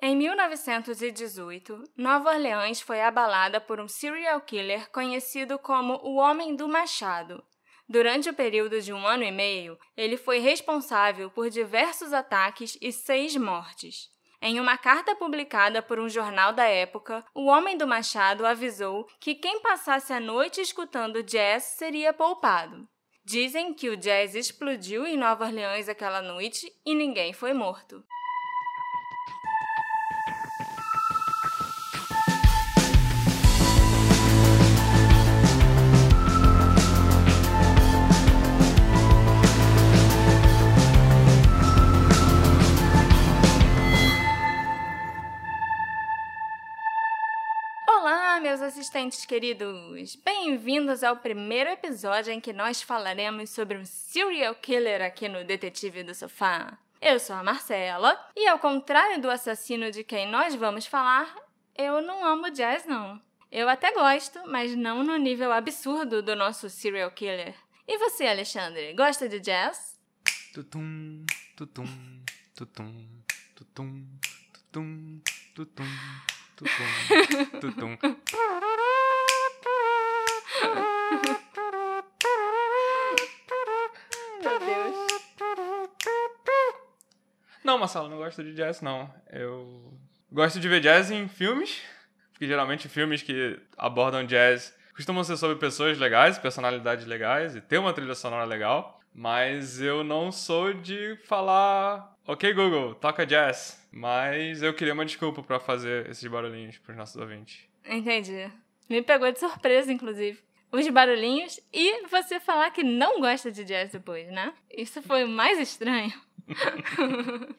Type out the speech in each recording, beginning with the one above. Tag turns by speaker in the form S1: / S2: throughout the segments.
S1: Em 1918, Nova Orleans foi abalada por um serial killer conhecido como o Homem do Machado. Durante o período de um ano e meio, ele foi responsável por diversos ataques e seis mortes. Em uma carta publicada por um jornal da época, o Homem do Machado avisou que quem passasse a noite escutando jazz seria poupado. Dizem que o jazz explodiu em Nova Orleans aquela noite e ninguém foi morto. Meus assistentes queridos! Bem-vindos ao primeiro episódio em que nós falaremos sobre um serial killer aqui no Detetive do Sofá. Eu sou a Marcela e, ao contrário do assassino de quem nós vamos falar, eu não amo jazz, não. Eu até gosto, mas não no nível absurdo do nosso serial killer. E você, Alexandre, gosta de jazz?
S2: Tutum, tutum, tutum, tutum, tutum, tutum. Tutum. Tutum.
S1: Meu Deus.
S2: Não, Marcelo, não gosto de jazz, não. Eu gosto de ver jazz em filmes, porque geralmente filmes que abordam jazz costumam ser sobre pessoas legais, personalidades legais e ter uma trilha sonora legal. Mas eu não sou de falar, ok, Google, toca jazz. Mas eu queria uma desculpa para fazer esses barulhinhos pros nossos ouvintes.
S1: Entendi. Me pegou de surpresa, inclusive. Os barulhinhos e você falar que não gosta de jazz depois, né? Isso foi o mais estranho.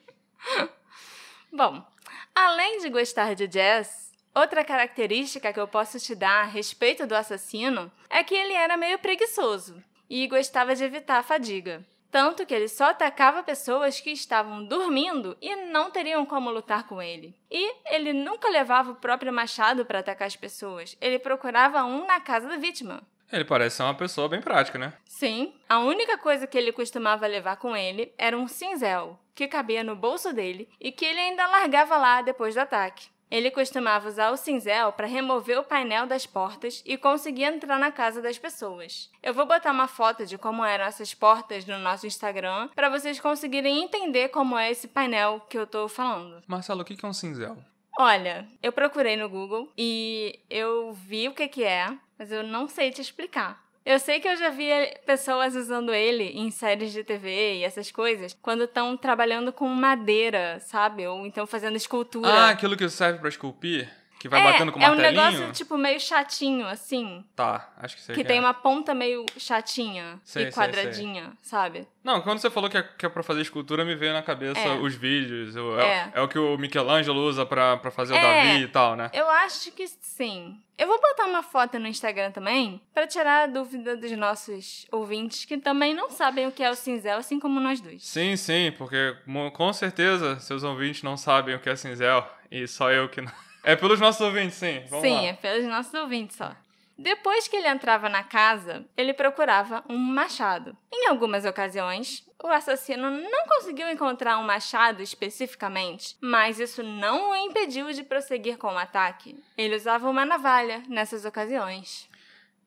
S1: Bom, além de gostar de jazz, outra característica que eu posso te dar a respeito do assassino é que ele era meio preguiçoso e gostava de evitar a fadiga. Tanto que ele só atacava pessoas que estavam dormindo e não teriam como lutar com ele. E ele nunca levava o próprio machado para atacar as pessoas, ele procurava um na casa da vítima.
S2: Ele parece ser uma pessoa bem prática, né?
S1: Sim, a única coisa que ele costumava levar com ele era um cinzel, que cabia no bolso dele e que ele ainda largava lá depois do ataque. Ele costumava usar o cinzel para remover o painel das portas e conseguir entrar na casa das pessoas. Eu vou botar uma foto de como eram essas portas no nosso Instagram para vocês conseguirem entender como é esse painel que eu tô falando.
S2: Marcelo, o que é um cinzel?
S1: Olha, eu procurei no Google e eu vi o que, que é, mas eu não sei te explicar. Eu sei que eu já vi pessoas usando ele em séries de TV e essas coisas, quando estão trabalhando com madeira, sabe? Ou então fazendo escultura.
S2: Ah, aquilo que serve para esculpir? Que vai
S1: é,
S2: batendo com o
S1: É um
S2: martelinho?
S1: negócio, tipo, meio chatinho, assim.
S2: Tá, acho que sei
S1: Que
S2: que
S1: tem
S2: é.
S1: uma ponta meio chatinha
S2: Sei,
S1: e
S2: sei,
S1: quadradinha, sabe?
S2: Não, quando você falou que é, que é pra fazer escultura, me veio na cabeça
S1: É.
S2: os vídeos. É.
S1: É.
S2: é o que o Michelangelo usa pra, pra fazer o
S1: É.
S2: Davi e tal, né?
S1: Eu acho que sim. Eu vou botar uma foto no Instagram também, pra tirar a dúvida dos nossos ouvintes que também não sabem o que é o cinzel, assim como nós dois.
S2: Sim, sim, porque com certeza seus ouvintes não sabem o que é cinzel e só eu que não. É pelos nossos ouvintes, sim. Vamos
S1: Sim,
S2: lá.
S1: é pelos nossos ouvintes só. Depois que ele entrava na casa, ele procurava um machado. Em algumas ocasiões, o assassino não conseguiu encontrar um machado especificamente, mas isso não o impediu de prosseguir com o ataque. Ele usava uma navalha nessas ocasiões.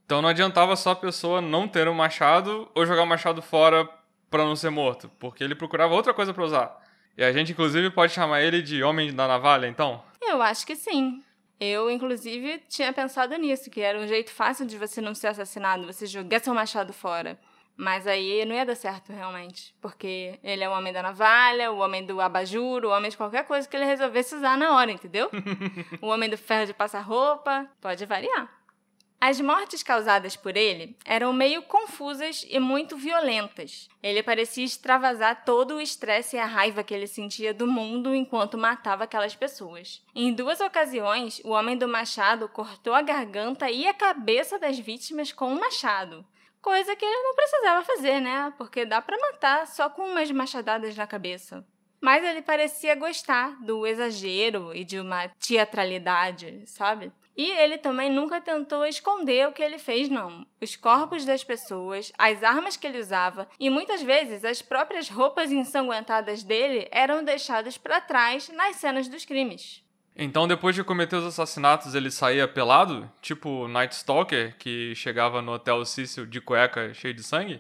S2: Então não adiantava só a pessoa não ter um machado ou jogar o machado fora pra não ser morto, porque ele procurava outra coisa pra usar. E a gente, inclusive, pode chamar ele de Homem da Navalha, então?
S1: Eu acho que sim. Eu, inclusive, tinha pensado nisso, que era um jeito fácil de você não ser assassinado, você jogar seu machado fora. Mas aí não ia dar certo, realmente. Porque ele é o homem da navalha, o homem do abajur, o homem de qualquer coisa que ele resolvesse usar na hora, entendeu? o homem do ferro de passar roupa. Pode variar. As mortes causadas por ele eram meio confusas e muito violentas. Ele parecia extravasar todo o estresse e a raiva que ele sentia do mundo enquanto matava aquelas pessoas. Em duas ocasiões, o homem do machado cortou a garganta e a cabeça das vítimas com um machado. Coisa que ele não precisava fazer, né? Porque dá pra matar só com umas machadadas na cabeça. Mas ele parecia gostar do exagero e de uma teatralidade, sabe? E ele também nunca tentou esconder o que ele fez, não. Os corpos das pessoas, as armas que ele usava e muitas vezes as próprias roupas ensanguentadas dele eram deixadas para trás nas cenas dos crimes.
S2: Então, depois de cometer os assassinatos, ele saía pelado? Tipo Night Stalker, que chegava no Hotel Cecil de cueca cheio de sangue?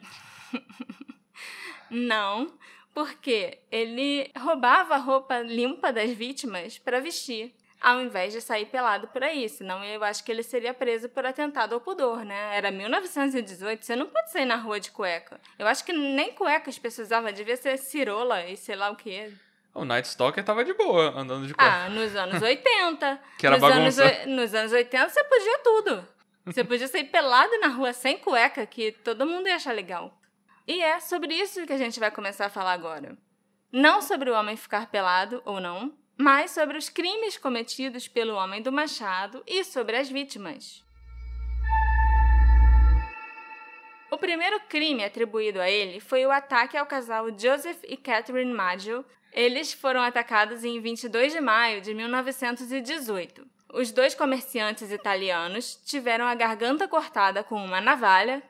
S1: Não, porque ele roubava a roupa limpa das vítimas para vestir ao invés de sair pelado por aí. Senão eu acho que ele seria preso por atentado ao pudor, né? Era 1918, você não pode sair na rua de cueca. Eu acho que nem cueca as pessoas usavam, devia ser cirola e sei lá o que.
S2: O Night Stalker tava de boa, andando de cueca.
S1: Ah, nos anos 80.
S2: que era
S1: nos
S2: bagunça.
S1: Anos, nos anos 80 você podia tudo. Você podia sair pelado na rua sem cueca, que todo mundo ia achar legal. E é sobre isso que a gente vai começar a falar agora. Não sobre o homem ficar pelado ou não, mas sobre os crimes cometidos pelo homem do machado e sobre as vítimas. O primeiro crime atribuído a ele foi o ataque ao casal Joseph e Catherine Maggio. Eles foram atacados em 22 de maio de 1918. Os dois comerciantes italianos tiveram a garganta cortada com uma navalha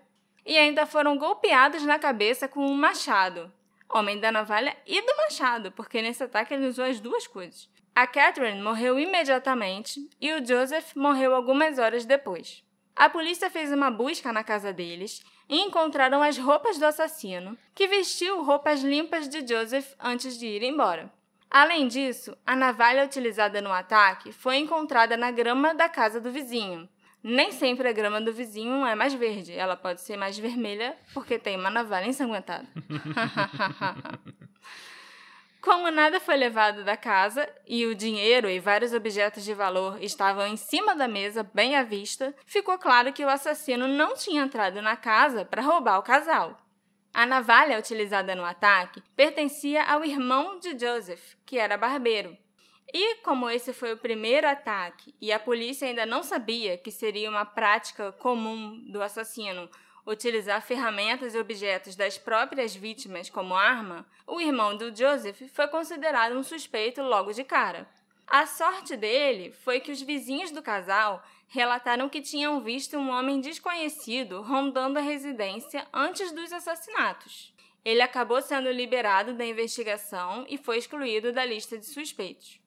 S1: e ainda foram golpeados na cabeça com um machado, homem da navalha e do machado, porque nesse ataque ele usou as duas coisas. A Catherine morreu imediatamente e o Joseph morreu algumas horas depois. A polícia fez uma busca na casa deles e encontraram as roupas do assassino, que vestiu roupas limpas de Joseph antes de ir embora. Além disso, a navalha utilizada no ataque foi encontrada na grama da casa do vizinho, nem sempre a grama do vizinho é mais verde. Ela pode ser mais vermelha porque tem uma navalha ensanguentada. Como nada foi levado da casa e o dinheiro e vários objetos de valor estavam em cima da mesa, bem à vista, ficou claro que o assassino não tinha entrado na casa para roubar o casal. A navalha utilizada no ataque pertencia ao irmão de Joseph, que era barbeiro, e como esse foi o primeiro ataque e a polícia ainda não sabia que seria uma prática comum do assassino utilizar ferramentas e objetos das próprias vítimas como arma, o irmão do Joseph foi considerado um suspeito logo de cara. A sorte dele foi que os vizinhos do casal relataram que tinham visto um homem desconhecido rondando a residência antes dos assassinatos. Ele acabou sendo liberado da investigação e foi excluído da lista de suspeitos.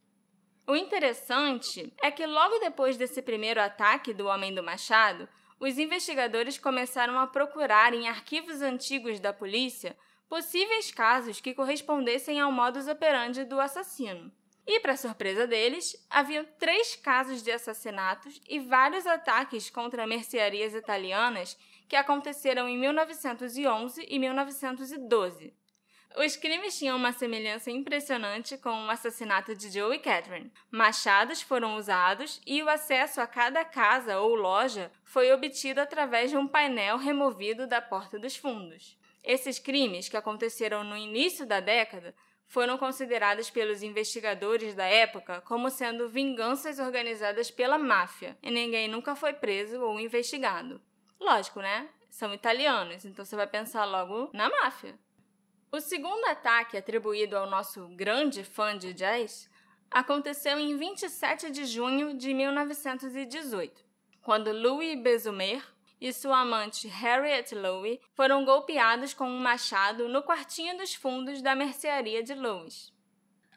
S1: O interessante é que logo depois desse primeiro ataque do Homem do Machado, os investigadores começaram a procurar em arquivos antigos da polícia possíveis casos que correspondessem ao modus operandi do assassino. E, para surpresa deles, haviam três casos de assassinatos e vários ataques contra mercearias italianas que aconteceram em 1911 e 1912. Os crimes tinham uma semelhança impressionante com o assassinato de Joe e Catherine. Machados foram usados e o acesso a cada casa ou loja foi obtido através de um painel removido da porta dos fundos. Esses crimes, que aconteceram no início da década, foram considerados pelos investigadores da época como sendo vinganças organizadas pela máfia, e ninguém nunca foi preso ou investigado. Lógico, né? São italianos, então você vai pensar logo na máfia. O segundo ataque atribuído ao nosso grande fã de jazz aconteceu em 27 de junho de 1918, quando Louis Bezumer e sua amante Harriet Lowe foram golpeados com um machado no quartinho dos fundos da mercearia de Louis.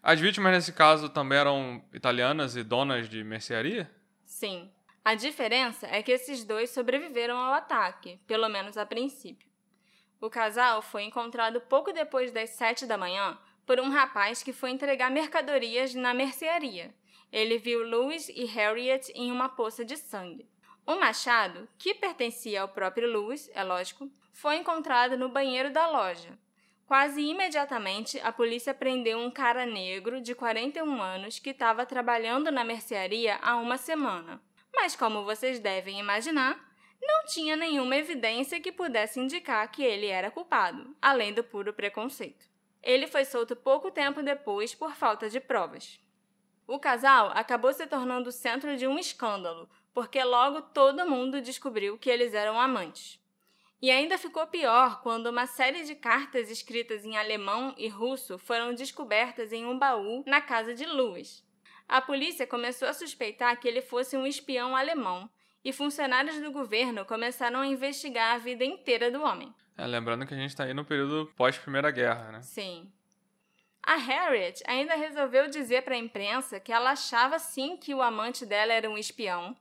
S2: As vítimas nesse caso também eram italianas e donas de mercearia?
S1: Sim. A diferença é que esses dois sobreviveram ao ataque, pelo menos a princípio. O casal foi encontrado pouco depois das sete da manhã por um rapaz que foi entregar mercadorias na mercearia. Ele viu Louis e Harriet em uma poça de sangue. O machado, que pertencia ao próprio Louis, é lógico, foi encontrado no banheiro da loja. Quase imediatamente, a polícia prendeu um cara negro de 41 anos que estava trabalhando na mercearia há uma semana. Mas, como vocês devem imaginar, não tinha nenhuma evidência que pudesse indicar que ele era culpado, além do puro preconceito. Ele foi solto pouco tempo depois por falta de provas. O casal acabou se tornando o centro de um escândalo, porque logo todo mundo descobriu que eles eram amantes. E ainda ficou pior quando uma série de cartas escritas em alemão e russo foram descobertas em um baú na casa de Louis. A polícia começou a suspeitar que ele fosse um espião alemão e funcionários do governo começaram a investigar a vida inteira do homem.
S2: É, lembrando que a gente está aí no período pós-Primeira Guerra, né?
S1: Sim. A Harriet ainda resolveu dizer para a imprensa que ela achava sim que o amante dela era um espião.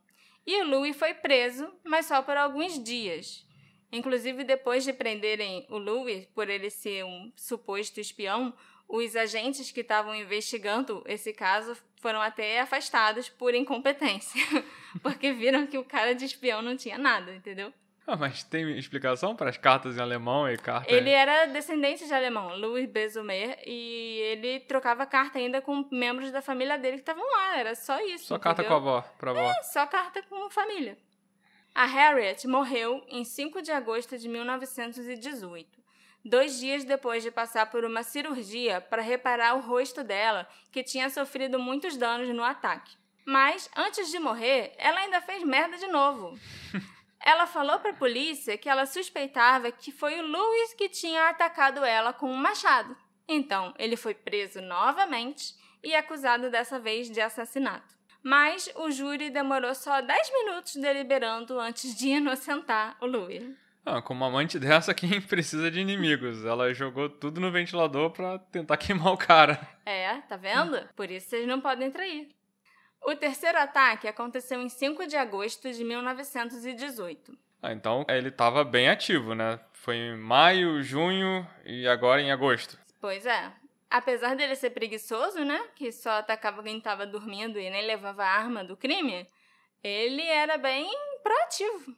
S1: E o Louis foi preso, mas só por alguns dias. Inclusive, depois de prenderem o Louis por ele ser um suposto espião, os agentes que estavam investigando esse caso foram até afastados por incompetência, porque viram que o cara de espião não tinha nada, entendeu?
S2: Ah, mas tem explicação para as cartas em alemão e cartas...
S1: Ele era descendente de alemão, Louis Bezumer, e ele trocava carta ainda com membros da família dele que estavam lá, era só isso.
S2: Só
S1: entendeu?
S2: carta com a avó, pra avó.
S1: É, só carta com família. A Harriet morreu em 5 de agosto de 1918, dois dias depois de passar por uma cirurgia para reparar o rosto dela, que tinha sofrido muitos danos no ataque. Mas, antes de morrer, ela ainda fez merda de novo. Ela falou para a polícia que ela suspeitava que foi o Louis que tinha atacado ela com um machado. Então, ele foi preso novamente e acusado dessa vez de assassinato. Mas o júri demorou só 10 minutos deliberando antes de inocentar o Louis.
S2: Ah, com uma amante dessa, quem precisa de inimigos? Ela jogou tudo no ventilador pra tentar queimar o cara.
S1: É, tá vendo? Por isso vocês não podem trair. O terceiro ataque aconteceu em 5 de agosto de 1918.
S2: Ah, então ele tava bem ativo, né? Foi em maio, junho e agora em agosto.
S1: Pois é. Apesar dele ser preguiçoso, né? Que só atacava quem estava dormindo e nem levava a arma do crime, ele era bem proativo.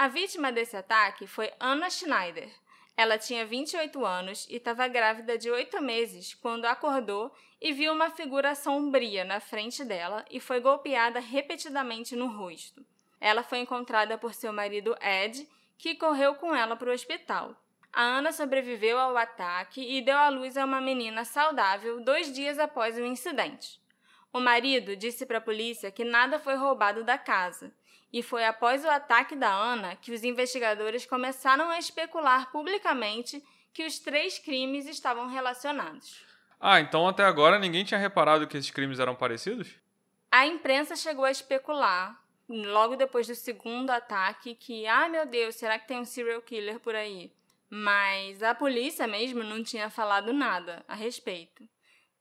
S1: A vítima desse ataque foi Anna Schneider. Ela tinha 28 anos e estava grávida de oito meses quando acordou e viu uma figura sombria na frente dela e foi golpeada repetidamente no rosto. Ela foi encontrada por seu marido Ed, que correu com ela para o hospital. A Ana sobreviveu ao ataque e deu à luz a uma menina saudável dois dias após o incidente. O marido disse para a polícia que nada foi roubado da casa, e foi após o ataque da Ana que os investigadores começaram a especular publicamente que os três crimes estavam relacionados.
S2: Ah, então até agora ninguém tinha reparado que esses crimes eram parecidos?
S1: A imprensa chegou a especular, logo depois do segundo ataque, que, ah, meu Deus, será que tem um serial killer por aí? Mas a polícia mesmo não tinha falado nada a respeito.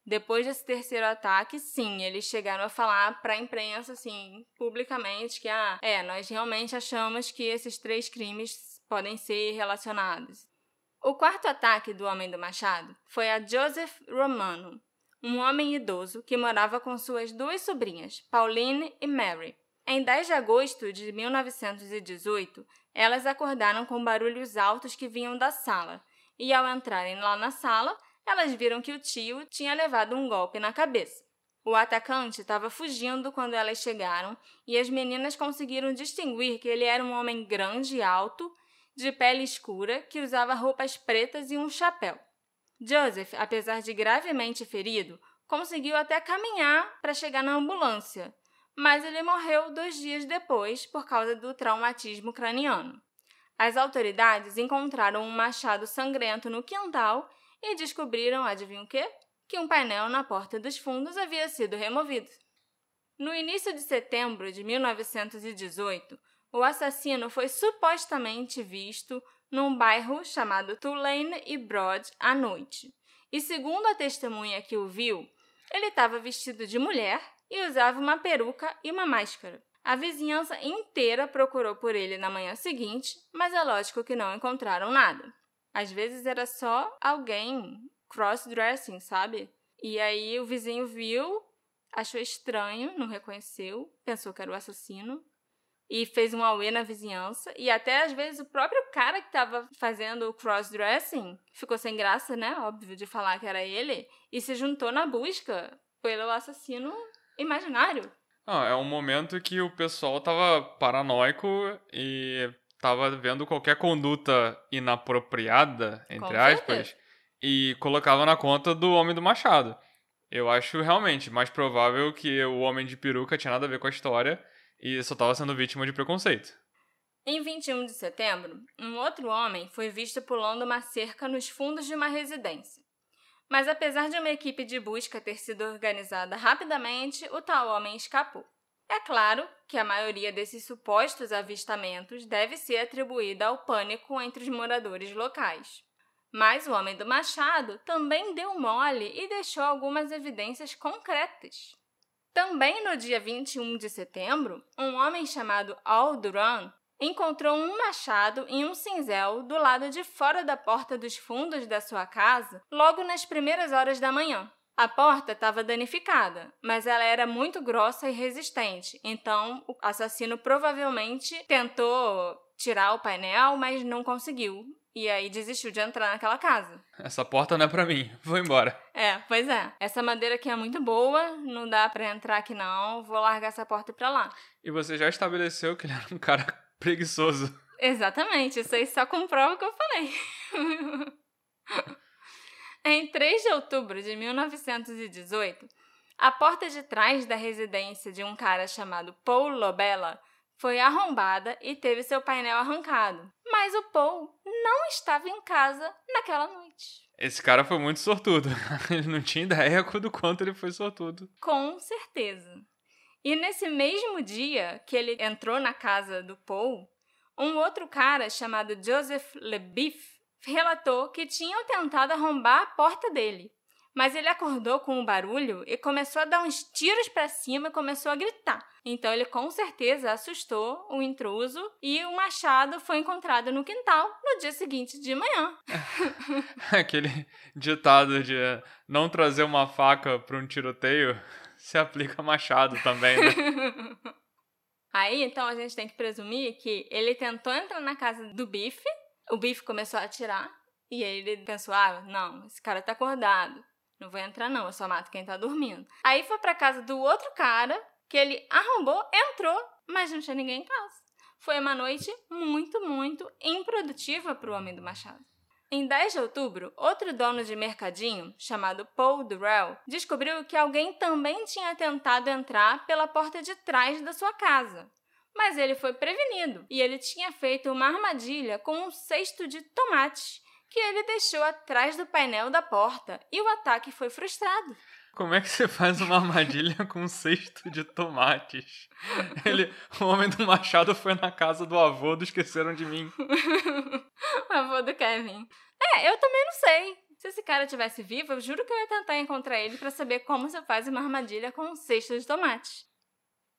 S1: Depois desse terceiro ataque, sim, eles chegaram a falar para a imprensa, assim, publicamente, que, ah, é, nós realmente achamos que esses três crimes podem ser relacionados. O quarto ataque do Homem do Machado foi a Joseph Romano, um homem idoso que morava com suas duas sobrinhas, Pauline e Mary. Em 10 de agosto de 1918, elas acordaram com barulhos altos que vinham da sala, e ao entrarem lá na sala, elas viram que o tio tinha levado um golpe na cabeça. O atacante estava fugindo quando elas chegaram e as meninas conseguiram distinguir que ele era um homem grande e alto, de pele escura, que usava roupas pretas e um chapéu. Joseph, apesar de gravemente ferido, conseguiu até caminhar para chegar na ambulância, mas ele morreu dois dias depois por causa do traumatismo craniano. As autoridades encontraram um machado sangrento no quintal e descobriram, adivinha o quê? Que um painel na porta dos fundos havia sido removido. No início de setembro de 1918, o assassino foi supostamente visto num bairro chamado Tulane e Broad à noite. E segundo a testemunha que o viu, ele estava vestido de mulher e usava uma peruca e uma máscara. A vizinhança inteira procurou por ele na manhã seguinte, mas é lógico que não encontraram nada. Às vezes era só alguém cross-dressing, sabe? E aí o vizinho viu, achou estranho, não reconheceu, pensou que era o assassino e fez um auê na vizinhança. E até às vezes o próprio cara que estava fazendo o cross-dressing ficou sem graça, né? Óbvio, de falar que era ele, e se juntou na busca pelo assassino imaginário.
S2: Ah, é um momento que o pessoal tava paranoico e tava vendo qualquer conduta inapropriada, entre
S1: Com
S2: aspas,
S1: certeza.
S2: e colocava na conta do homem do machado. Eu acho realmente mais provável que o homem de peruca tinha nada a ver com a história e só tava sendo vítima de preconceito.
S1: Em 21 de setembro, um outro homem foi visto pulando uma cerca nos fundos de uma residência. Mas apesar de uma equipe de busca ter sido organizada rapidamente, o tal homem escapou. É claro que a maioria desses supostos avistamentos deve ser atribuída ao pânico entre os moradores locais. Mas o homem do machado também deu mole e deixou algumas evidências concretas. Também no dia 21 de setembro, um homem chamado Al Duran encontrou um machado em um cinzel do lado de fora da porta dos fundos da sua casa logo nas primeiras horas da manhã. A porta estava danificada, mas ela era muito grossa e resistente, então o assassino provavelmente tentou tirar o painel, mas não conseguiu. E aí desistiu de entrar naquela casa.
S2: Essa porta não é pra mim, vou embora.
S1: É, pois é. Essa madeira aqui é muito boa, não dá para entrar aqui não, vou largar essa porta pra lá.
S2: E você já estabeleceu que ele era um cara preguiçoso.
S1: Exatamente, isso aí só comprova o que eu falei. em 3 de outubro de 1918, a porta de trás da residência de um cara chamado Paul Lobella foi arrombada e teve seu painel arrancado. Mas o Paul não estava em casa naquela noite.
S2: Esse cara foi muito sortudo. Ele não tinha ideia do quanto ele foi sortudo.
S1: Com certeza. E nesse mesmo dia que ele entrou na casa do Paul, um outro cara chamado Joseph LeBif relatou que tinham tentado arrombar a porta dele. Mas ele acordou com o um barulho e começou a dar uns tiros para cima e começou a gritar. Então ele com certeza assustou o intruso e o machado foi encontrado no quintal no dia seguinte de manhã.
S2: Aquele ditado de não trazer uma faca para um tiroteio se aplica machado também, né?
S1: Aí, então, a gente tem que presumir que ele tentou entrar na casa do Bife, o Bife começou a atirar, e ele pensou, ah, não, esse cara tá acordado, não vou entrar não, eu só mato quem tá dormindo. Aí foi pra casa do outro cara, que ele arrombou, entrou, mas não tinha ninguém em casa. Foi uma noite muito, muito improdutiva pro Homem do Machado. Em 10 de outubro, outro dono de mercadinho, chamado Paul Durrell, descobriu que alguém também tinha tentado entrar pela porta de trás da sua casa. Mas ele foi prevenido e ele tinha feito uma armadilha com um cesto de tomates que ele deixou atrás do painel da porta e o ataque foi frustrado.
S2: Como é que você faz uma armadilha com um cesto de tomates? Ele, o homem do machado foi na casa do avô do Esqueceram de Mim.
S1: o avô do Kevin. É, eu também não sei. Se esse cara tivesse vivo, eu juro que eu ia tentar encontrar ele para saber como você faz uma armadilha com um cesto de tomates.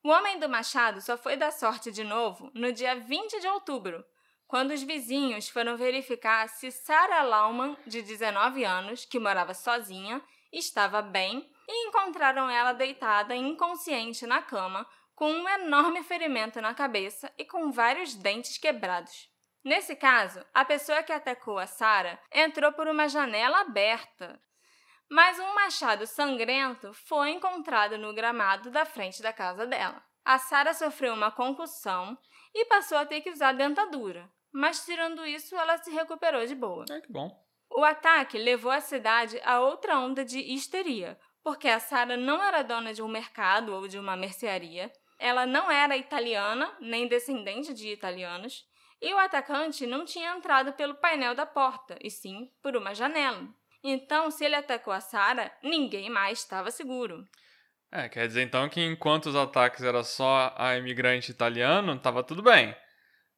S1: O homem do machado só foi dar sorte de novo no dia 20 de outubro, quando os vizinhos foram verificar se Sarah Lauman, de 19 anos, que morava sozinha, estava bem e encontraram ela deitada inconsciente na cama, com um enorme ferimento na cabeça e com vários dentes quebrados. Nesse caso, a pessoa que atacou a Sarah entrou por uma janela aberta, mas um machado sangrento foi encontrado no gramado da frente da casa dela. A Sarah sofreu uma concussão e passou a ter que usar dentadura, mas tirando isso, ela se recuperou de boa.
S2: É que bom.
S1: O ataque levou a cidade a outra onda de histeria, porque a Sara não era dona de um mercado ou de uma mercearia, ela não era italiana, nem descendente de italianos, e o atacante não tinha entrado pelo painel da porta, e sim por uma janela. Então, se ele atacou a Sara, ninguém mais estava seguro.
S2: É, quer dizer então que enquanto os ataques eram só a imigrante italiano, estava tudo bem.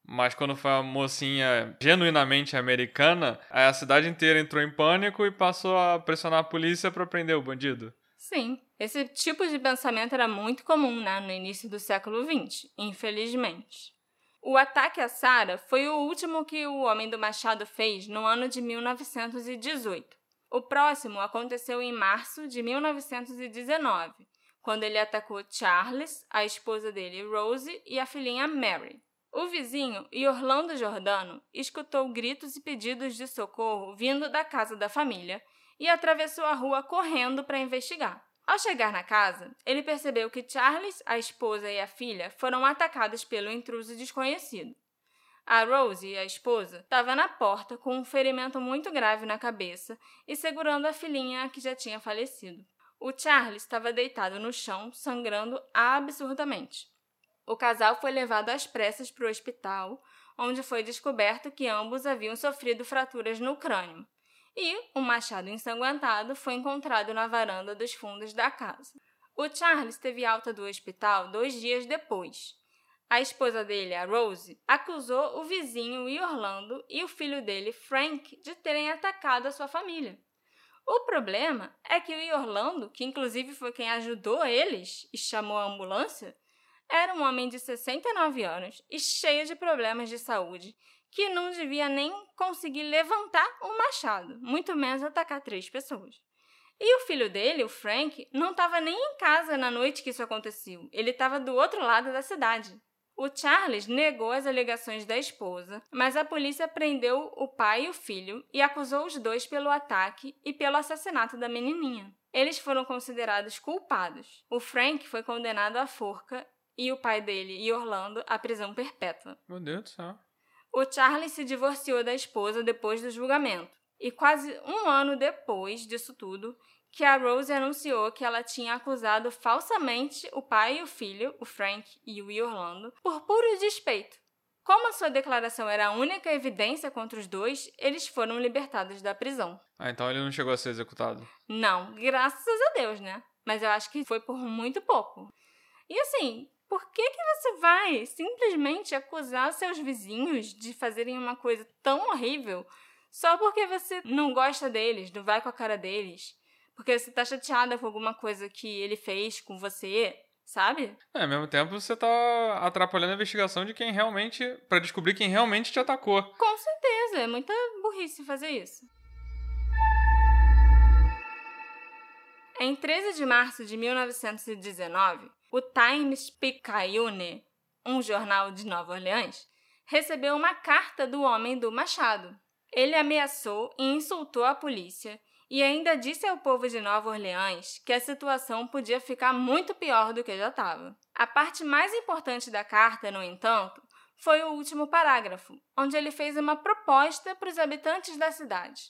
S2: Mas quando foi a mocinha genuinamente americana, a cidade inteira entrou em pânico e passou a pressionar a polícia para prender o bandido.
S1: Sim, esse tipo de pensamento era muito comum né, no início do século XX, infelizmente. O ataque a Sara foi o último que o Homem do Machado fez no ano de 1918. O próximo aconteceu em março de 1919, quando ele atacou Charles, a esposa dele Rose e a filhinha Mary. O vizinho, Orlando Jordano, escutou gritos e pedidos de socorro vindo da casa da família e atravessou a rua correndo para investigar. Ao chegar na casa, ele percebeu que Charles, a esposa e a filha foram atacados pelo intruso desconhecido. A Rose, a esposa, estava na porta com um ferimento muito grave na cabeça e segurando a filhinha que já tinha falecido. O Charles estava deitado no chão, sangrando absurdamente. O casal foi levado às pressas para o hospital, onde foi descoberto que ambos haviam sofrido fraturas no crânio. e um machado ensanguentado foi encontrado na varanda dos fundos da casa. O Charles teve alta do hospital dois dias depois. A esposa dele, a Rose, acusou o vizinho Orlando e o filho dele, Frank, de terem atacado a sua família. O problema é que o Orlando, que inclusive foi quem ajudou eles e chamou a ambulância, era um homem de 69 anos e cheio de problemas de saúde, que não devia nem conseguir levantar um machado, muito menos atacar três pessoas. E o filho dele, o Frank, não estava nem em casa na noite que isso aconteceu. Ele estava do outro lado da cidade. O Charles negou as alegações da esposa, mas a polícia prendeu o pai e o filho e acusou os dois pelo ataque e pelo assassinato da menininha. Eles foram considerados culpados. O Frank foi condenado à forca e o pai dele e Orlando à prisão perpétua.
S2: Meu Deus do céu.
S1: O Charles se divorciou da esposa depois do julgamento. E quase um ano depois disso tudo, que a Rose anunciou que ela tinha acusado falsamente o pai e o filho, o Frank e o Orlando, por puro despeito. Como a sua declaração era a única evidência contra os dois, eles foram libertados da prisão.
S2: Ah, então ele não chegou a ser executado?
S1: Não, graças a Deus, né? Mas eu acho que foi por muito pouco. E assim, por que, que você vai simplesmente acusar seus vizinhos de fazerem uma coisa tão horrível só porque você não gosta deles, não vai com a cara deles? Porque você tá chateada com alguma coisa que ele fez com você, sabe?
S2: É, ao mesmo tempo você tá atrapalhando a investigação de quem realmente. para descobrir quem realmente te atacou.
S1: Com certeza, é muita burrice fazer isso. Em 13 de março de 1919, o Times Picayune, um jornal de Nova Orleans, recebeu uma carta do homem do machado. Ele ameaçou e insultou a polícia e ainda disse ao povo de Nova Orleans que a situação podia ficar muito pior do que já estava. A parte mais importante da carta, no entanto, foi o último parágrafo, onde ele fez uma proposta para os habitantes da cidade.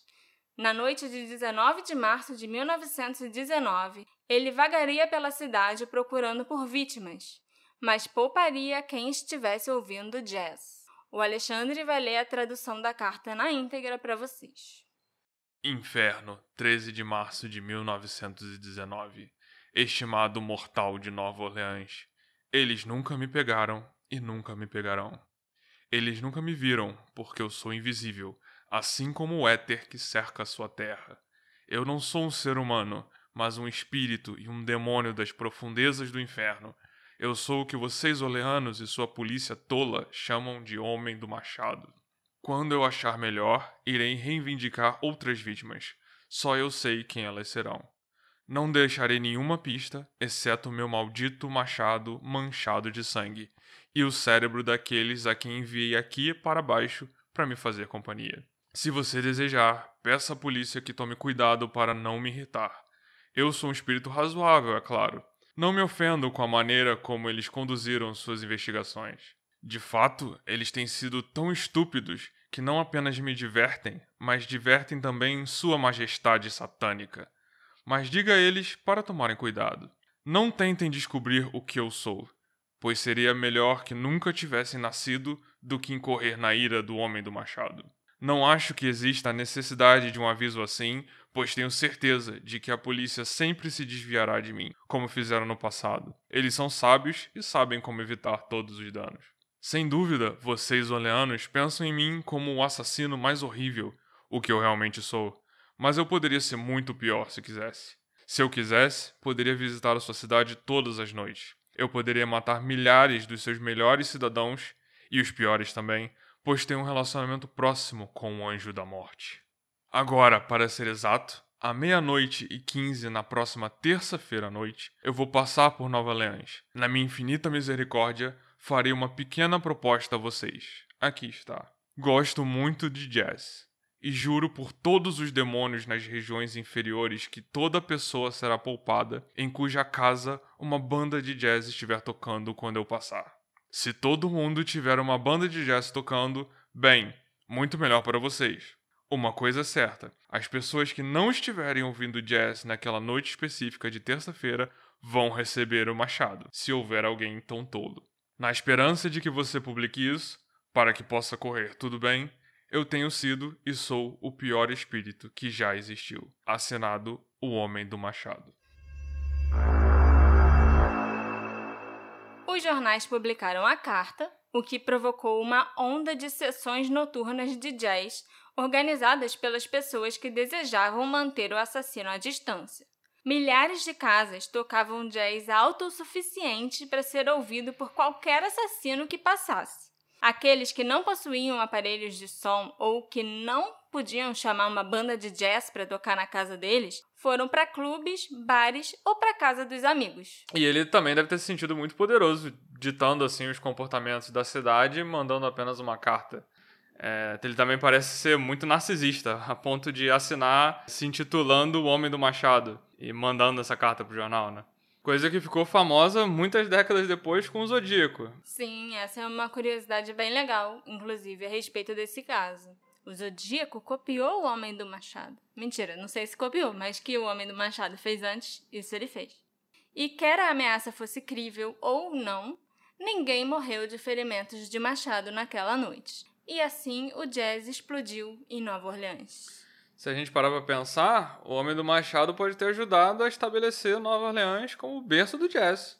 S1: Na noite de 19 de março de 1919, ele vagaria pela cidade procurando por vítimas, mas pouparia quem estivesse ouvindo jazz. O Alexandre vai ler a tradução da carta na íntegra para vocês.
S2: Inferno, 13 de março de 1919. Estimado mortal de Nova Orleans, eles nunca me pegaram e nunca me pegarão. Eles nunca me viram, porque eu sou invisível, assim como o éter que cerca a sua terra. Eu não sou um ser humano, mas um espírito e um demônio das profundezas do inferno. Eu sou o que vocês oleanos e sua polícia tola chamam de Homem do Machado. Quando eu achar melhor, irei reivindicar outras vítimas. Só eu sei quem elas serão. Não deixarei nenhuma pista, exceto o meu maldito machado manchado de sangue e o cérebro daqueles a quem enviei aqui para baixo para me fazer companhia. Se você desejar, peça à polícia que tome cuidado para não me irritar. Eu sou um espírito razoável, é claro. Não me ofendo com a maneira como eles conduziram suas investigações. De fato, eles têm sido tão estúpidos que não apenas me divertem, mas divertem também Sua Majestade Satânica. Mas diga a eles para tomarem cuidado. Não tentem descobrir o que eu sou, pois seria melhor que nunca tivessem nascido do que incorrer na ira do Homem do Machado. Não acho que exista a necessidade de um aviso assim, pois tenho certeza de que a polícia sempre se desviará de mim, como fizeram no passado. Eles são sábios e sabem como evitar todos os danos. Sem dúvida, vocês oleanos pensam em mim como o assassino mais horrível, o que eu realmente sou, mas eu poderia ser muito pior se quisesse. Se eu quisesse, poderia visitar a sua cidade todas as noites. Eu poderia matar milhares dos seus melhores cidadãos e os piores também, pois tem um relacionamento próximo com o anjo da morte. Agora, para ser exato, à meia-noite e quinze na próxima terça-feira à noite, eu vou passar por Nova Orleans. Na minha infinita misericórdia, farei uma pequena proposta a vocês. Aqui está. Gosto muito de jazz. E juro por todos os demônios nas regiões inferiores que toda pessoa será poupada em cuja casa uma banda de jazz estiver tocando quando eu passar. Se todo mundo tiver uma banda de jazz tocando, bem, muito melhor para vocês. Uma coisa é certa: as pessoas que não estiverem ouvindo jazz naquela noite específica de terça-feira vão receber o machado, se houver alguém tão tolo. Na esperança de que você publique isso, para que possa correr tudo bem, Eu tenho sido e sou o pior espírito que já existiu. Assinado O Homem do Machado.
S1: Os jornais publicaram a carta, o que provocou uma onda de sessões noturnas de jazz organizadas pelas pessoas que desejavam manter o assassino à distância. Milhares de casas tocavam jazz alto o suficiente para ser ouvido por qualquer assassino que passasse. Aqueles que não possuíam aparelhos de som ou que não podiam chamar uma banda de jazz para tocar na casa deles foram para clubes, bares ou para casa dos amigos.
S2: E ele também deve ter se sentido muito poderoso, ditando assim os comportamentos da cidade, mandando apenas uma carta. É, ele também parece ser muito narcisista, a ponto de assinar se intitulando O Homem do Machado e mandando essa carta pro jornal, né? Coisa que ficou famosa muitas décadas depois com o Zodíaco.
S1: Sim, essa é uma curiosidade bem legal, inclusive a respeito desse caso. O Zodíaco copiou o Homem do Machado. Mentira, não sei se copiou, mas que o Homem do Machado fez antes, isso ele fez. E quer a ameaça fosse crível ou não, ninguém morreu de ferimentos de machado naquela noite. E assim o jazz explodiu em Nova Orleans
S2: se a gente parar para pensar, o Homem do Machado pode ter ajudado a estabelecer Nova Orleans como o berço do jazz.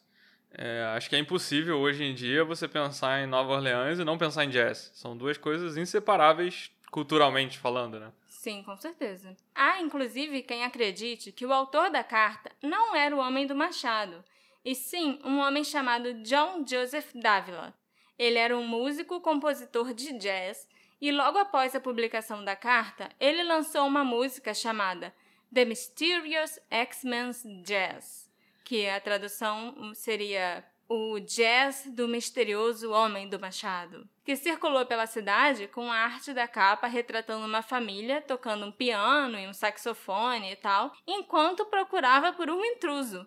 S2: É, acho que é impossível hoje em dia você pensar em Nova Orleans e não pensar em jazz. São duas coisas inseparáveis culturalmente falando, né?
S1: Sim, com certeza. Há, inclusive, quem acredite que o autor da carta não era o Homem do Machado, e sim um homem chamado John Joseph Davila. Ele era um músico, compositor de jazz e logo após a publicação da carta, ele lançou uma música chamada The Mysterious X-Men's Jazz, que a tradução seria o jazz do misterioso homem do machado, que circulou pela cidade com a arte da capa retratando uma família tocando um piano e um saxofone e tal, enquanto procurava por um intruso,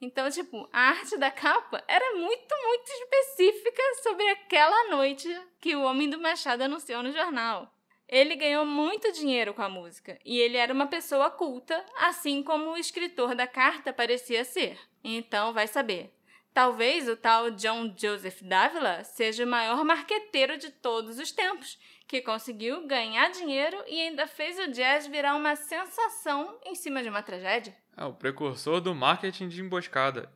S1: então, tipo, a arte da capa era muito, muito específica sobre aquela noite que o Homem do Machado anunciou no jornal. Ele ganhou muito dinheiro com a música e ele era uma pessoa culta, assim como o escritor da carta parecia ser. Então, vai saber. Talvez o tal John Joseph Davila seja o maior marqueteiro de todos os tempos, que conseguiu ganhar dinheiro e ainda fez o jazz virar uma sensação em cima de uma tragédia.
S2: É o precursor do marketing de emboscada.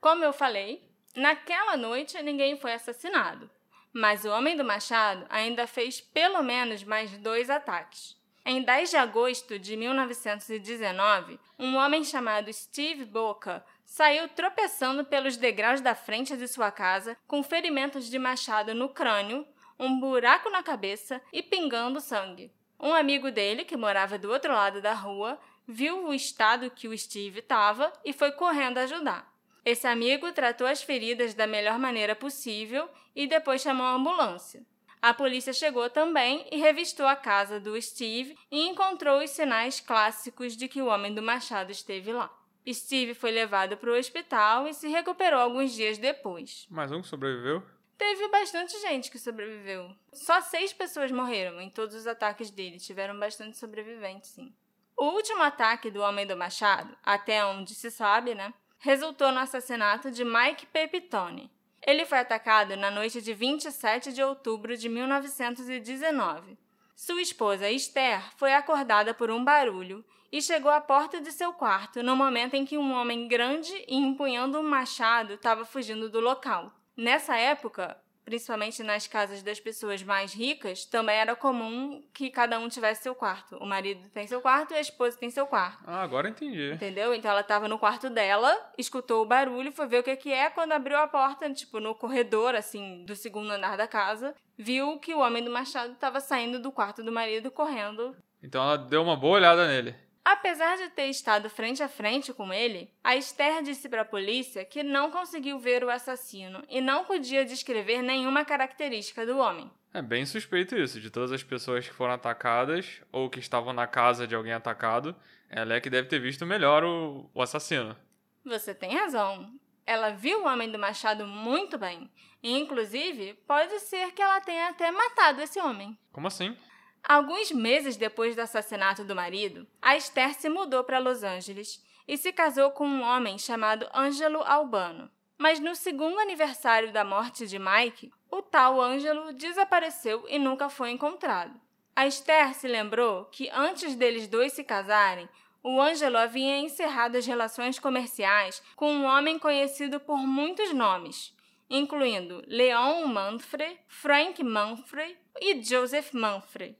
S1: Como eu falei, naquela noite ninguém foi assassinado, mas o Homem do Machado ainda fez pelo menos mais dois ataques. Em 10 de agosto de 1919, um homem chamado Steve Boca saiu tropeçando pelos degraus da frente de sua casa com ferimentos de machado no crânio, um buraco na cabeça e pingando sangue. Um amigo dele, que morava do outro lado da rua, viu o estado que o Steve estava e foi correndo ajudar. Esse amigo tratou as feridas da melhor maneira possível e depois chamou a ambulância. A polícia chegou também e revistou a casa do Steve e encontrou os sinais clássicos de que o homem do machado esteve lá. Steve foi levado para o hospital e se recuperou alguns dias depois.
S2: Mais um sobreviveu?
S1: Teve bastante gente que sobreviveu. Só seis pessoas morreram em todos os ataques dele. Tiveram bastante sobreviventes, sim. O último ataque do Homem do Machado, até onde se sabe, né, resultou no assassinato de Mike Pepitone. Ele foi atacado na noite de 27 de outubro de 1919. Sua esposa Esther foi acordada por um barulho e chegou à porta de seu quarto no momento em que um homem grande e empunhando um machado estava fugindo do local. Nessa época, principalmente nas casas das pessoas mais ricas, também era comum que cada um tivesse seu quarto. O marido tem seu quarto e a esposa tem seu quarto.
S2: Ah, agora entendi.
S1: Entendeu? Então ela estava no quarto dela, escutou o barulho, foi ver o que que é, quando abriu a porta, tipo, no corredor, assim, do segundo andar da casa, viu que o homem do machado estava saindo do quarto do marido correndo.
S2: Então ela deu uma boa olhada nele.
S1: Apesar de ter estado frente a frente com ele, a Esther disse para a polícia que não conseguiu ver o assassino e não podia descrever nenhuma característica do homem.
S2: É bem suspeito isso, de todas as pessoas que foram atacadas ou que estavam na casa de alguém atacado, ela é que deve ter visto melhor o, o assassino.
S1: Você tem razão. Ela viu o homem do machado muito bem. E, inclusive, pode ser que ela tenha até matado esse homem.
S2: Como assim?
S1: Alguns meses depois do assassinato do marido, a Esther se mudou para Los Angeles e se casou com um homem chamado Ângelo Albano. Mas no segundo aniversário da morte de Mike, o tal Ângelo desapareceu e nunca foi encontrado. A Esther se lembrou que antes deles dois se casarem, o Ângelo havia encerrado as relações comerciais com um homem conhecido por muitos nomes, incluindo Leon Manfred, Frank Manfred e Joseph Manfred,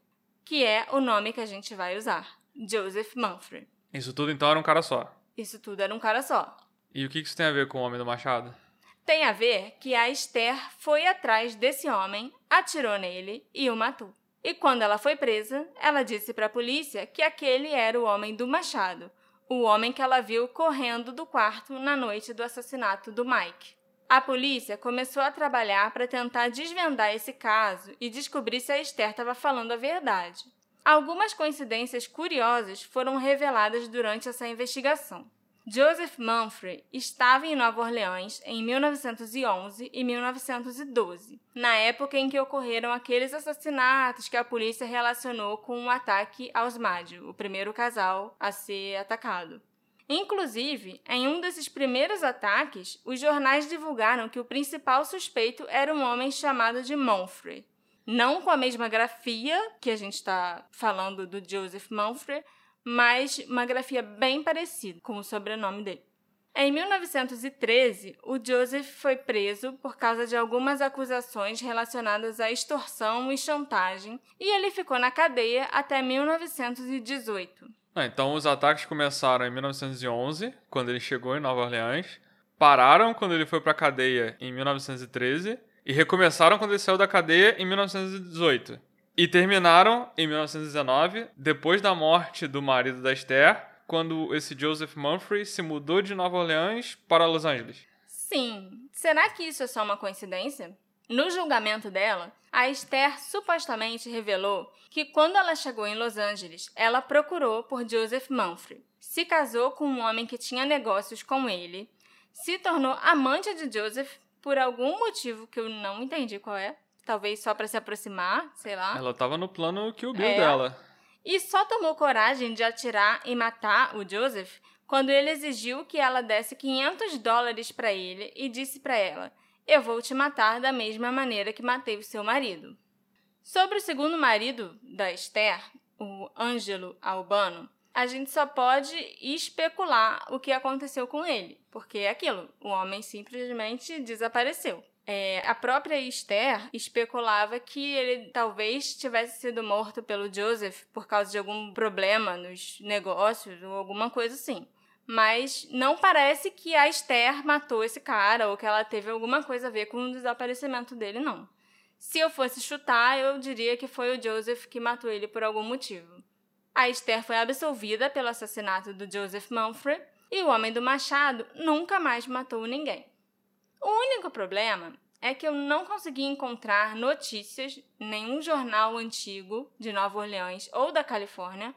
S1: que é o nome que a gente vai usar. Joseph Manfred.
S2: Isso tudo então era um cara só.
S1: Isso tudo era um cara só.
S2: E o que isso tem a ver com o Homem do Machado?
S1: Tem a ver que a Esther foi atrás desse homem, atirou nele e o matou. E quando ela foi presa, ela disse para a polícia que aquele era o homem do machado, o homem que ela viu correndo do quarto na noite do assassinato do Mike. A polícia começou a trabalhar para tentar desvendar esse caso e descobrir se a Esther estava falando a verdade. Algumas coincidências curiosas foram reveladas durante essa investigação. Joseph Manfred estava em Nova Orleans em 1911 e 1912, na época em que ocorreram aqueles assassinatos que a polícia relacionou com o um ataque aos Maggio, o primeiro casal a ser atacado. Inclusive, em um desses primeiros ataques, os jornais divulgaram que o principal suspeito era um homem chamado de Manfred. Não com a mesma grafia que a gente está falando do Joseph Manfred, mas uma grafia bem parecida com o sobrenome dele. Em 1913, o Joseph foi preso por causa de algumas acusações relacionadas à extorsão e chantagem, e ele ficou na cadeia até 1918.
S2: Ah, então os ataques começaram em 1911, quando ele chegou em Nova Orleans, pararam quando ele foi para a cadeia em 1913 e recomeçaram quando ele saiu da cadeia em 1918. E terminaram em 1919, depois da morte do marido da Esther, quando esse Joseph Mumphrey se mudou de Nova Orleans para Los Angeles.
S1: Sim. Será que isso é só uma coincidência? No julgamento dela, a Esther supostamente revelou que quando ela chegou em Los Angeles, ela procurou por Joseph Mumphrey, se casou com um homem que tinha negócios com ele, se tornou amante de Joseph por algum motivo que eu não entendi qual é, talvez só para se aproximar, sei lá.
S2: Ela tava no plano que o Bill é. dela.
S1: E só tomou coragem de atirar e matar o Joseph quando ele exigiu que ela desse 500 dólares para ele e disse para ela: Eu vou te matar da mesma maneira que matei o seu marido. Sobre o segundo marido da Esther, o Ângelo Albano, a gente só pode especular o que aconteceu com ele, porque é aquilo, o homem simplesmente desapareceu. É, a própria Esther especulava que ele talvez tivesse sido morto pelo Joseph por causa de algum problema nos negócios ou alguma coisa assim. Mas não parece que a Esther matou esse cara ou que ela teve alguma coisa a ver com o desaparecimento dele, não. Se eu fosse chutar, eu diria que foi o Joseph que matou ele por algum motivo. A Esther foi absolvida pelo assassinato do Joseph Manfred e o homem do machado nunca mais matou ninguém. O único problema é que eu não consegui encontrar notícias, nenhum jornal antigo de Nova Orleans ou da Califórnia,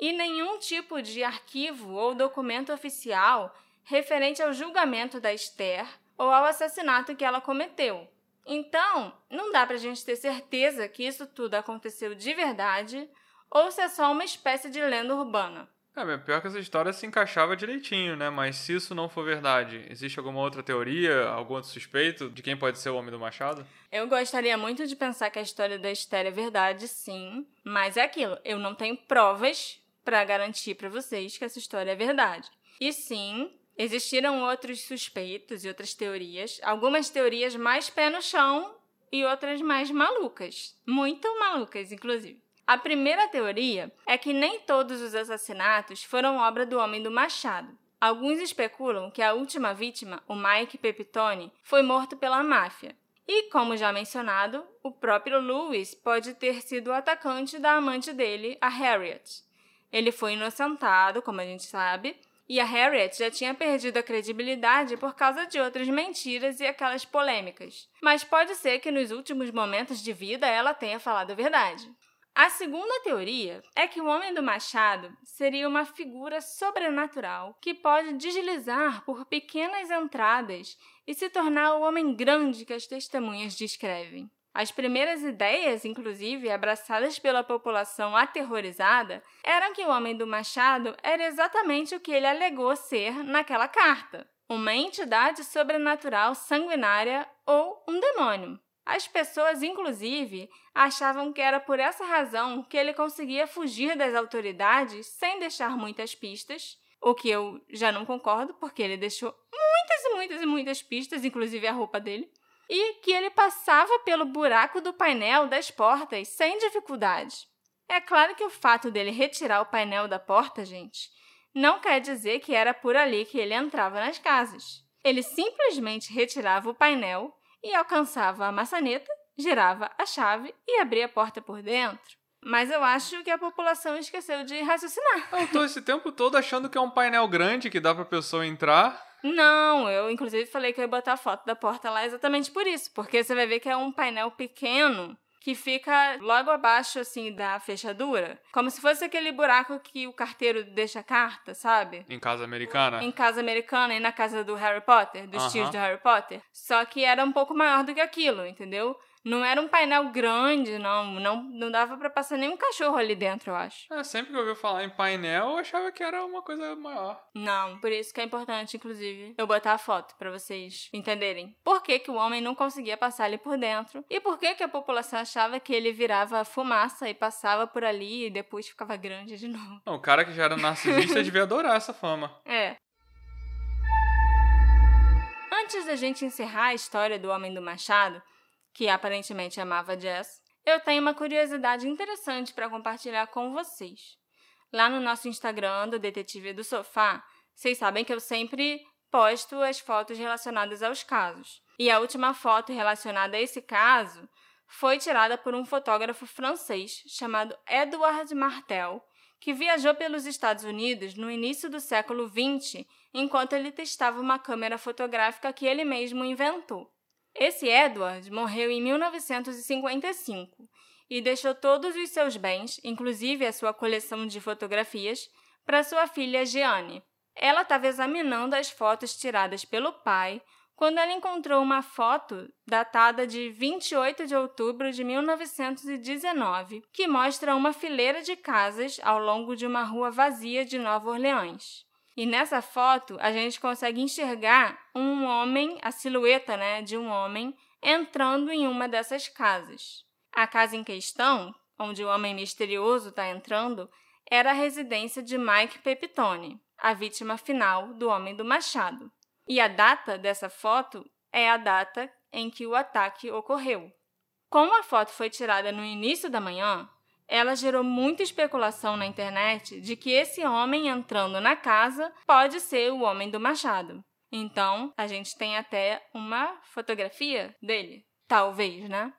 S1: e nenhum tipo de arquivo ou documento oficial referente ao julgamento da Esther ou ao assassinato que ela cometeu. Então, não dá para a gente ter certeza que isso tudo aconteceu de verdade ou se é só uma espécie de lenda urbana.
S2: É, pior que essa história se encaixava direitinho, né? Mas se isso não for verdade, existe alguma outra teoria, algum outro suspeito de quem pode ser o Homem do Machado?
S1: Eu gostaria muito de pensar que a história da Esther é verdade, sim. Mas é aquilo, eu não tenho provas para garantir para vocês que essa história é verdade. E sim, existiram outros suspeitos e outras teorias, algumas teorias mais pé no chão e outras mais malucas. Muito malucas, inclusive. A primeira teoria é que nem todos os assassinatos foram obra do homem do machado. Alguns especulam que a última vítima, o Mike Pepitone, foi morto pela máfia. E, como já mencionado, o próprio Lewis pode ter sido o atacante da amante dele, a Harriet. Ele foi inocentado, como a gente sabe, e a Harriet já tinha perdido a credibilidade por causa de outras mentiras e aquelas polêmicas. Mas pode ser que nos últimos momentos de vida ela tenha falado a verdade. A segunda teoria é que o Homem do Machado seria uma figura sobrenatural que pode deslizar por pequenas entradas e se tornar o homem grande que as testemunhas descrevem. As primeiras ideias, inclusive abraçadas pela população aterrorizada, eram que o Homem do Machado era exatamente o que ele alegou ser naquela carta: uma entidade sobrenatural sanguinária ou um demônio. As pessoas, inclusive, achavam que era por essa razão que ele conseguia fugir das autoridades sem deixar muitas pistas, o que eu já não concordo, porque ele deixou muitas e muitas e muitas pistas, inclusive a roupa dele, e que ele passava pelo buraco do painel das portas sem dificuldade. É claro que o fato dele retirar o painel da porta, gente, não quer dizer que era por ali que ele entrava nas casas. Ele simplesmente retirava o painel e alcançava a maçaneta, girava a chave e abria a porta por dentro. Mas eu acho que a população esqueceu de raciocinar.
S2: Eu tô esse tempo todo achando que é um painel grande que dá pra pessoa entrar.
S1: Não, eu inclusive falei que eu ia botar a foto da porta lá exatamente por isso, porque você vai ver que é um painel pequeno que fica logo abaixo, assim, da fechadura. Como se fosse aquele buraco que o carteiro deixa a carta, sabe?
S2: Em casa americana?
S1: Em casa americana e na casa do Harry Potter, dos
S2: Aham.
S1: tios do Harry Potter. Só que era um pouco maior do que aquilo, entendeu? Não era um painel grande, não. Não, não dava pra passar nenhum cachorro ali dentro, eu acho.
S2: É, sempre que eu ouvi falar em painel, eu achava que era uma coisa maior.
S1: Não, por isso que é importante, inclusive, eu botar a foto pra vocês entenderem por que, que o homem não conseguia passar ali por dentro e por que, que a população achava que ele virava fumaça e passava por ali e depois ficava grande de novo.
S2: Não, o cara que já era narcisista devia adorar essa fama.
S1: É. Antes da gente encerrar a história do Homem do Machado, que aparentemente amava Jazz, eu tenho uma curiosidade interessante para compartilhar com vocês. Lá no nosso Instagram do Detetive do Sofá, vocês sabem que eu sempre posto as fotos relacionadas aos casos. E a última foto relacionada a esse caso foi tirada por um fotógrafo francês chamado Edouard Martel, que viajou pelos Estados Unidos no início do século XX enquanto ele testava uma câmera fotográfica que ele mesmo inventou. Esse Edward morreu em 1955 e deixou todos os seus bens, inclusive a sua coleção de fotografias, para sua filha Jeanne. Ela estava examinando as fotos tiradas pelo pai quando ela encontrou uma foto datada de 28 de outubro de 1919, que mostra uma fileira de casas ao longo de uma rua vazia de Nova Orleans. E nessa foto a gente consegue enxergar um homem, a silhueta né, de um homem, entrando em uma dessas casas. A casa em questão, onde o homem misterioso está entrando, era a residência de Mike Pepitone, a vítima final do Homem do Machado. E a data dessa foto é a data em que o ataque ocorreu. Como a foto foi tirada no início da manhã, ela gerou muita especulação na internet de que esse homem entrando na casa pode ser o homem do machado. Então, a gente tem até uma fotografia dele. Talvez, né?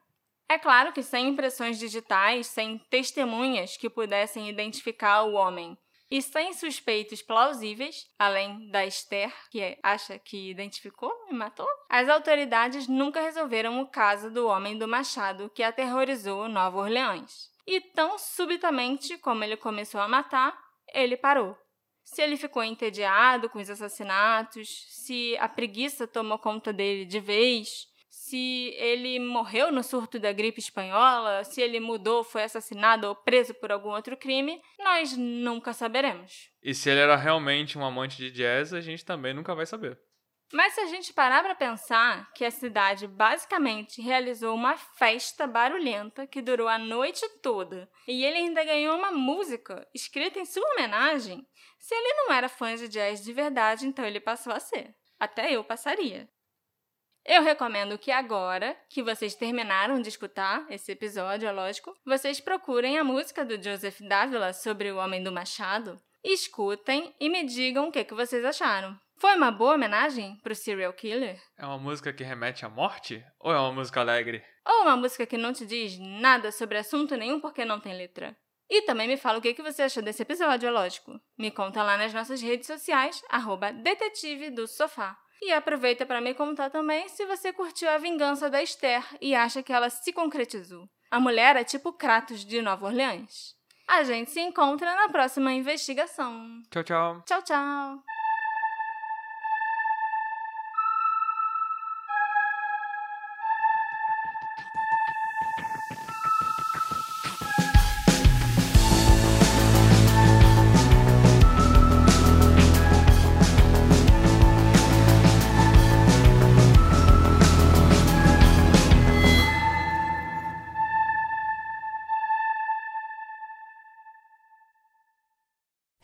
S1: É claro que sem impressões digitais, sem testemunhas que pudessem identificar o homem e sem suspeitos plausíveis, além da Esther, que acha que identificou e matou, as autoridades nunca resolveram o caso do homem do machado que aterrorizou Nova Orleans. E tão subitamente como ele começou a matar, ele parou. Se ele ficou entediado com os assassinatos, se a preguiça tomou conta dele de vez, se ele morreu no surto da gripe espanhola, se ele mudou, foi assassinado ou preso por algum outro crime, nós nunca saberemos.
S2: E se ele era realmente um amante de jazz, a gente também nunca vai saber.
S1: Mas se a gente parar para pensar que a cidade basicamente realizou uma festa barulhenta que durou a noite toda e ele ainda ganhou uma música escrita em sua homenagem, se ele não era fã de jazz de verdade, então ele passou a ser. Até eu passaria. Eu recomendo que agora, que vocês terminaram de escutar esse episódio, é lógico, vocês procurem a música do Joseph Dávila sobre o Homem do Machado, escutem e me digam o que, que vocês acharam. Foi uma boa homenagem pro serial killer?
S2: É uma música que remete à morte? Ou é uma música alegre?
S1: Ou uma música que não te diz nada sobre assunto nenhum porque não tem letra? E também me fala o que você achou desse episódio, é lógico. Me conta lá nas nossas redes sociais, arroba detetive do sofá. E aproveita para me contar também se você curtiu a vingança da Esther e acha que ela se concretizou. A mulher é tipo Kratos de Nova Orleans. A gente se encontra na próxima investigação.
S2: Tchau, tchau.
S1: Tchau, tchau!